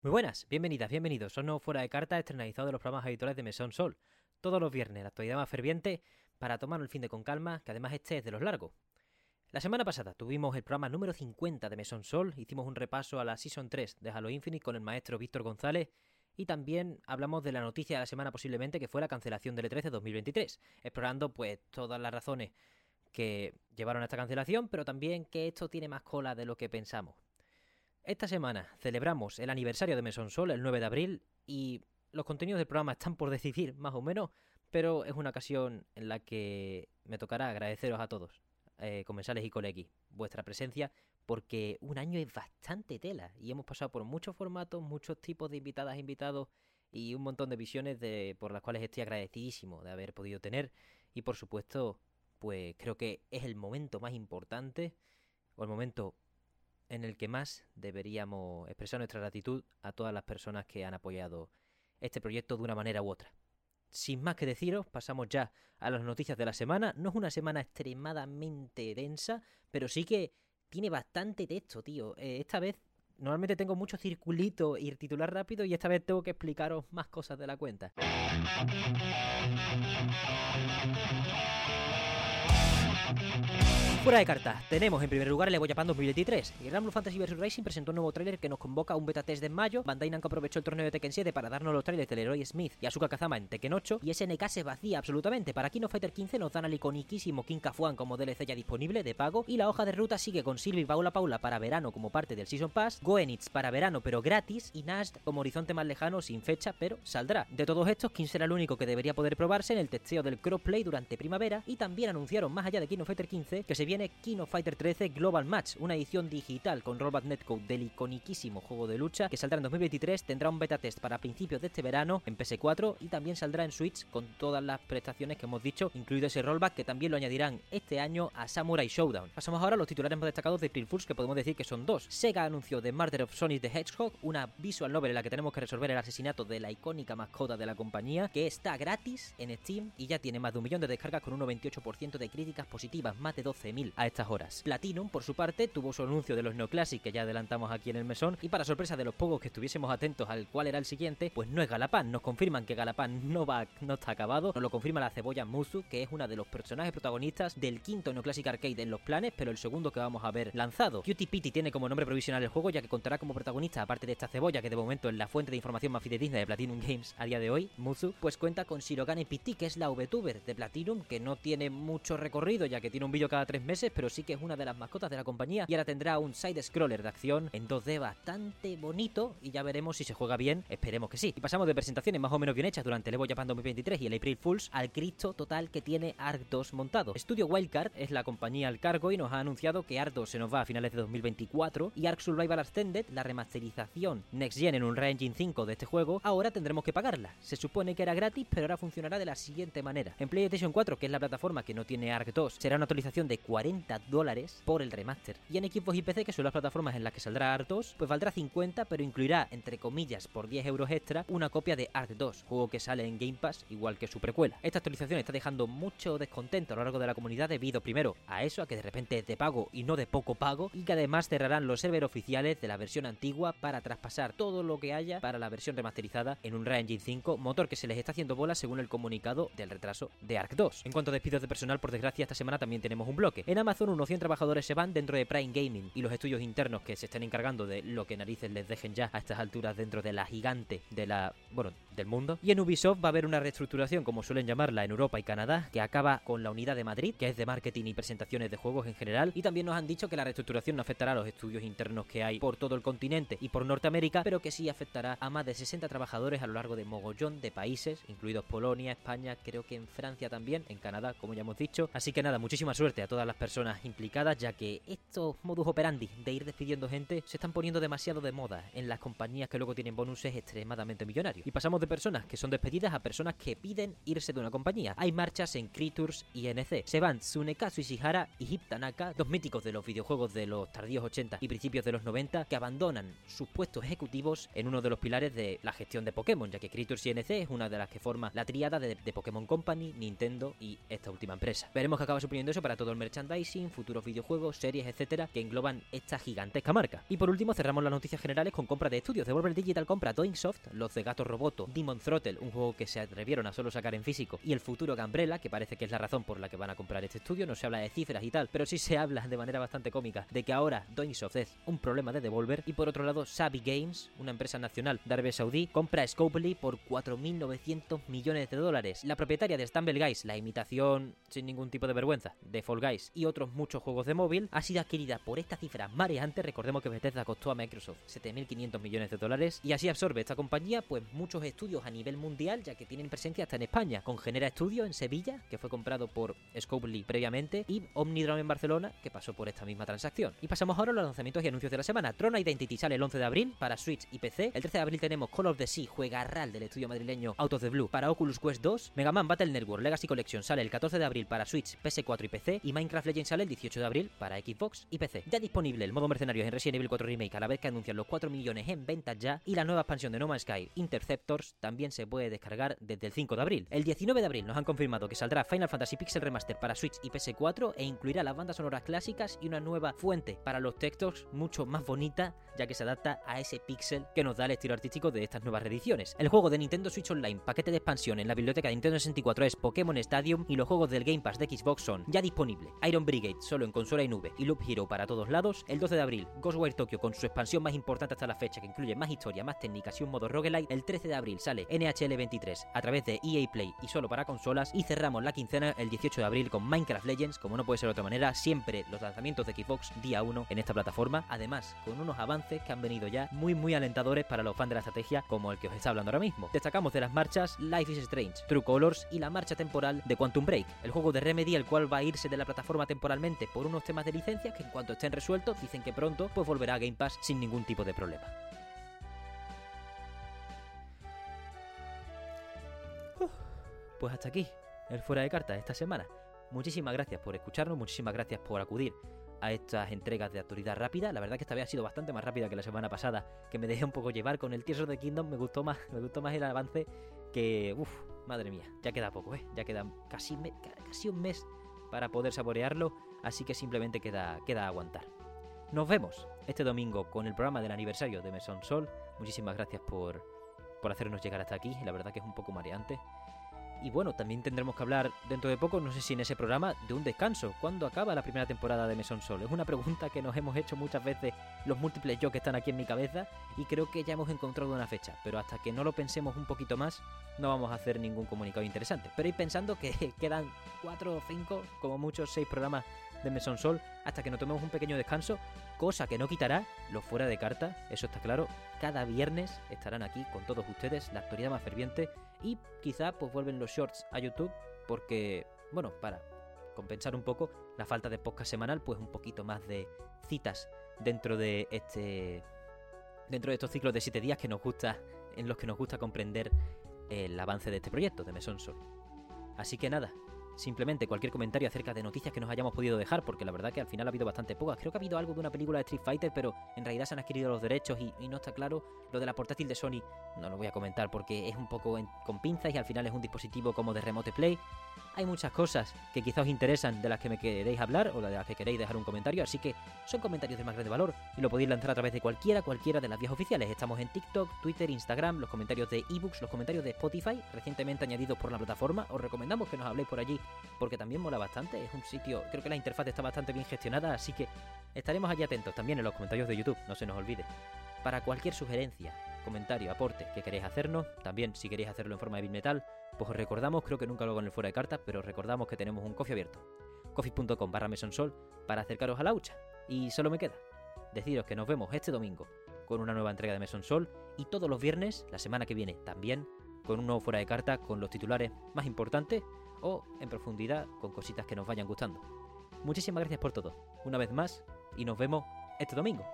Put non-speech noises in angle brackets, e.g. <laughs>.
Muy buenas, bienvenidas, bienvenidos. Son nuevo Fuera de Carta, estrenalizado de los programas habituales de Mesón Sol. Todos los viernes, la actualidad más ferviente, para tomar el fin de con calma, que además este es de los largos. La semana pasada tuvimos el programa número 50 de Mesón Sol, hicimos un repaso a la Season 3 de Halo Infinite con el maestro Víctor González y también hablamos de la noticia de la semana posiblemente que fue la cancelación del E3 de 2023, explorando pues todas las razones que llevaron a esta cancelación, pero también que esto tiene más cola de lo que pensamos. Esta semana celebramos el aniversario de Mesón Sol, el 9 de abril, y los contenidos del programa están por decidir, más o menos, pero es una ocasión en la que me tocará agradeceros a todos, eh, comensales y colegis, vuestra presencia, porque un año es bastante tela y hemos pasado por muchos formatos, muchos tipos de invitadas e invitados y un montón de visiones de, por las cuales estoy agradecidísimo de haber podido tener y por supuesto, pues creo que es el momento más importante o el momento en el que más deberíamos expresar nuestra gratitud a todas las personas que han apoyado este proyecto de una manera u otra. Sin más que deciros, pasamos ya a las noticias de la semana. No es una semana extremadamente densa, pero sí que tiene bastante texto, tío. Eh, esta vez normalmente tengo mucho circulito y titular rápido y esta vez tengo que explicaros más cosas de la cuenta. Fuera de cartas, tenemos en primer lugar el Evo Japan 2023. Y Gran Blue Fantasy vs Racing presentó un nuevo tráiler que nos convoca a un beta test de mayo. Bandai Namco aprovechó el torneo de Tekken 7 para darnos los trailers de Leroy Smith y Asuka Kazama en Tekken 8. Y SNK se vacía absolutamente. Para Kino Fighter 15 nos dan al iconiquísimo King Kafuan como DLC ya disponible de pago. Y la hoja de ruta sigue con Sylvie Paula Paula para verano como parte del Season Pass. Goenitz para verano pero gratis. Y Nash como horizonte más lejano sin fecha pero saldrá. De todos estos, ¿quién será el único que debería poder probarse en el testeo del crossplay durante primavera? Y también anunciaron más allá de Kino Fighter 15 que se viene Kino Fighter 13 Global Match, una edición digital con Rollback Netcode del iconiquísimo juego de lucha que saldrá en 2023, tendrá un beta test para principios de este verano en PS4 y también saldrá en Switch con todas las prestaciones que hemos dicho, incluido ese rollback que también lo añadirán este año a Samurai Showdown. Pasamos ahora a los titulares más destacados de April Fools que podemos decir que son dos. Sega anunció The Murder of Sonic the Hedgehog, una visual novel en la que tenemos que resolver el asesinato de la icónica mascota de la compañía, que está gratis en Steam y ya tiene más de un millón de descargas con un 98% de críticas positivas, más de 12.000 a estas horas. Platinum por su parte, tuvo su anuncio de los Neoclassic que ya adelantamos aquí en el mesón, y para sorpresa de los pocos que estuviésemos atentos al cual era el siguiente, pues no es Galapán. Nos confirman que Galapán no va, no está acabado, nos lo confirma la cebolla Muzu, que es una de los personajes protagonistas del quinto Neoclassic Arcade en los planes, pero el segundo que vamos a ver lanzado. Cutie Pity tiene como nombre provisional el juego, ya que contará como protagonista, aparte de esta cebolla, que de momento es la fuente de información más fidedigna de Platinum Games a día de hoy, Muzu, pues cuenta con Shirogane Pity, que es la VTuber de Platinum, que no tiene mucho recorrido, ya que tiene un vídeo cada tres meses, pero sí que es una de las mascotas de la compañía y ahora tendrá un side-scroller de acción en 2D bastante bonito y ya veremos si se juega bien, esperemos que sí. Y pasamos de presentaciones más o menos bien hechas durante el Evo Japan 2023 y el April Fools al Cristo total que tiene Ark 2 montado. Studio Wildcard es la compañía al cargo y nos ha anunciado que Ark 2 se nos va a finales de 2024 y Ark Survival Ascended, la remasterización Next Gen en un Engine 5 de este juego, ahora tendremos que pagarla. Se supone que era gratis, pero ahora funcionará de la siguiente manera. En PlayStation 4, que es la plataforma que no tiene Ark 2, será una actualización de 40 dólares por el remaster. Y en Xbox y PC, que son las plataformas en las que saldrá Ark 2, pues valdrá 50, pero incluirá, entre comillas, por 10 euros extra, una copia de Ark 2, juego que sale en Game Pass, igual que su precuela. Esta actualización está dejando mucho descontento a lo largo de la comunidad debido, primero, a eso, a que de repente es de pago y no de poco pago, y que además cerrarán los servers oficiales de la versión antigua para traspasar todo lo que haya para la versión remasterizada en un Unreal Engine 5, motor que se les está haciendo bola según el comunicado del retraso de Ark 2. En cuanto a despidos de personal, por desgracia, esta semana también tenemos un bloque. En Amazon, unos 100 trabajadores se van dentro de Prime Gaming y los estudios internos que se estén encargando de lo que narices les dejen ya a estas alturas dentro de la gigante de la, bueno, del mundo. Y en Ubisoft va a haber una reestructuración, como suelen llamarla en Europa y Canadá, que acaba con la unidad de Madrid, que es de marketing y presentaciones de juegos en general. Y también nos han dicho que la reestructuración no afectará a los estudios internos que hay por todo el continente y por Norteamérica, pero que sí afectará a más de 60 trabajadores a lo largo de mogollón de países, incluidos Polonia, España, creo que en Francia también, en Canadá, como ya hemos dicho. Así que nada, muchísima suerte a todas las personas implicadas, ya que estos modus operandi de ir despidiendo gente se están poniendo demasiado de moda en las compañías que luego tienen bonuses extremadamente millonarios. Y pasamos de personas que son despedidas a personas que piden irse de una compañía. Hay marchas en Creatures y NC. Se van Tsunekazu Ishihara y Hip Tanaka, dos míticos de los videojuegos de los tardíos 80 y principios de los 90, que abandonan sus puestos ejecutivos en uno de los pilares de la gestión de Pokémon, ya que Creatures y NC es una de las que forma la tríada de, de Pokémon Company, Nintendo y esta última empresa. Veremos que acaba suponiendo eso para todo el merchandising merchandising, futuros videojuegos, series, etcétera, que engloban esta gigantesca marca. Y por último, cerramos las noticias generales con compra de estudios. Devolver Digital compra Doingsoft, los de Gato Roboto, Demon Throttle, un juego que se atrevieron a solo sacar en físico, y el futuro Gambrella, que parece que es la razón por la que van a comprar este estudio. No se habla de cifras y tal, pero sí se habla de manera bastante cómica de que ahora Doingsoft es un problema de Devolver. Y por otro lado, Sabi Games, una empresa nacional de Arabia Saudí, compra Scopely por 4.900 millones de dólares. La propietaria de Stumble Guys, la imitación sin ningún tipo de vergüenza de Fall Guys y otros muchos juegos de móvil, ha sido adquirida por esta cifra mareante. Recordemos que Bethesda costó a Microsoft 7.500 millones de dólares y así absorbe esta compañía pues muchos estudios a nivel mundial ya que tienen presencia hasta en España, con Genera Studio en Sevilla, que fue comprado por Scopely previamente, y Omnidrome en Barcelona, que pasó por esta misma transacción. Y pasamos ahora a los lanzamientos y anuncios de la semana. Tron Identity sale el 11 de abril para Switch y PC. El 13 de abril tenemos Call of the Sea, juega RAL del estudio madrileño Out of the Blue para Oculus Quest 2. Mega Man Battle Network Legacy Collection sale el 14 de abril para Switch, PS4 y PC. Y Minecraft Legends sale el 18 de abril para Xbox y PC. Ya disponible el modo mercenarios en Resident Evil 4 Remake a la vez que anuncian los 4 millones en ventas ya. Y la nueva expansión de No Man's Sky Interceptors también se puede descargar desde el 5 de abril. El 19 de abril nos han confirmado que saldrá Final Fantasy Pixel Remaster para Switch y PS4 e incluirá las bandas sonoras clásicas y una nueva fuente para los textos mucho más bonita ya que se adapta a ese pixel que nos da el estilo artístico de estas nuevas reediciones. El juego de Nintendo Switch Online, paquete de expansión en la biblioteca de Nintendo 64 es Pokémon Stadium y los juegos del Game Pass de Xbox son ya disponible. Iron Brigade solo en consola y nube y Loop Hero para todos lados. El 12 de abril, Ghostwire Tokyo con su expansión más importante hasta la fecha que incluye más historia, más técnicas y un modo roguelite. El 13 de abril sale NHL 23 a través de EA Play y solo para consolas y cerramos la quincena el 18 de abril con Minecraft Legends, como no puede ser de otra manera, siempre los lanzamientos de Xbox día 1 en esta plataforma, además con unos avances que han venido ya muy muy alentadores para los fans de la estrategia como el que os está hablando ahora mismo. Destacamos de las marchas Life is Strange, True Colors y la marcha temporal de Quantum Break, el juego de Remedy el cual va a irse de la plataforma temporalmente por unos temas de licencia que en cuanto estén resueltos dicen que pronto pues volverá a Game Pass sin ningún tipo de problema. Pues hasta aquí, el fuera de cartas esta semana. Muchísimas gracias por escucharnos, muchísimas gracias por acudir a estas entregas de actualidad rápida. La verdad que esta vez ha sido bastante más rápida que la semana pasada, que me dejé un poco llevar con el Tears the Kingdom. Me gustó más, me gustó más el avance que, uff, madre mía, ya queda poco, ¿eh? Ya queda casi un mes para poder saborearlo, así que simplemente queda, queda aguantar. Nos vemos este domingo con el programa del aniversario de Mesón Sol. Muchísimas gracias por, por hacernos llegar hasta aquí. La verdad que es un poco mareante. Y bueno, también tendremos que hablar dentro de poco, no sé si en ese programa, de un descanso. ¿Cuándo acaba la primera temporada de Mesón Sol? Es una pregunta que nos hemos hecho muchas veces los múltiples yo que están aquí en mi cabeza y creo que ya hemos encontrado una fecha. Pero hasta que no lo pensemos un poquito más, no vamos a hacer ningún comunicado interesante. Pero ir pensando que <laughs> quedan cuatro o cinco, como muchos, seis programas de Mesón Sol hasta que nos tomemos un pequeño descanso, cosa que no quitará los fuera de carta, eso está claro. Cada viernes estarán aquí con todos ustedes, la actualidad más ferviente y quizá pues vuelven los shorts a YouTube porque, bueno, para compensar un poco la falta de podcast semanal, pues un poquito más de citas dentro de este dentro de estos ciclos de siete días que nos gusta en los que nos gusta comprender el avance de este proyecto de Mesón Sol. Así que nada, simplemente cualquier comentario acerca de noticias que nos hayamos podido dejar, porque la verdad que al final ha habido bastante pocas. Creo que ha habido algo de una película de Street Fighter, pero en realidad se han adquirido los derechos y, no está claro. Lo de la portátil de Sony no lo voy a comentar porque es un poco con pinzas y al final es un dispositivo como de remote play. Hay muchas cosas que quizá os interesan de las que me queréis hablar o de las que queréis dejar un comentario, así que son comentarios de más grande valor y lo podéis lanzar a través de cualquiera, cualquiera de las vías oficiales. Estamos en TikTok, Twitter, Instagram, los comentarios de ebooks, los comentarios de Spotify, recientemente añadidos por la plataforma. Os recomendamos que nos habléis por allí porque también mola bastante. Es un sitio, creo que la interfaz está bastante bien gestionada, así que estaremos allí atentos también en los comentarios de YouTube, no se nos olvide. Para cualquier sugerencia, comentario, aporte que queréis hacernos, también si queréis hacerlo en forma de bitmetal, pues os recordamos, creo que nunca lo hago en el fuera de cartas, pero recordamos que tenemos un coffee abierto. coffee.com barra mesonsol para acercaros a la hucha. Y solo me queda deciros que nos vemos este domingo con una nueva entrega de Mesón Sol y todos los viernes, la semana que viene también, con un nuevo fuera de cartas con los titulares más importantes o en profundidad con cositas que nos vayan gustando. Muchísimas gracias por todo, una vez más, y nos vemos este domingo.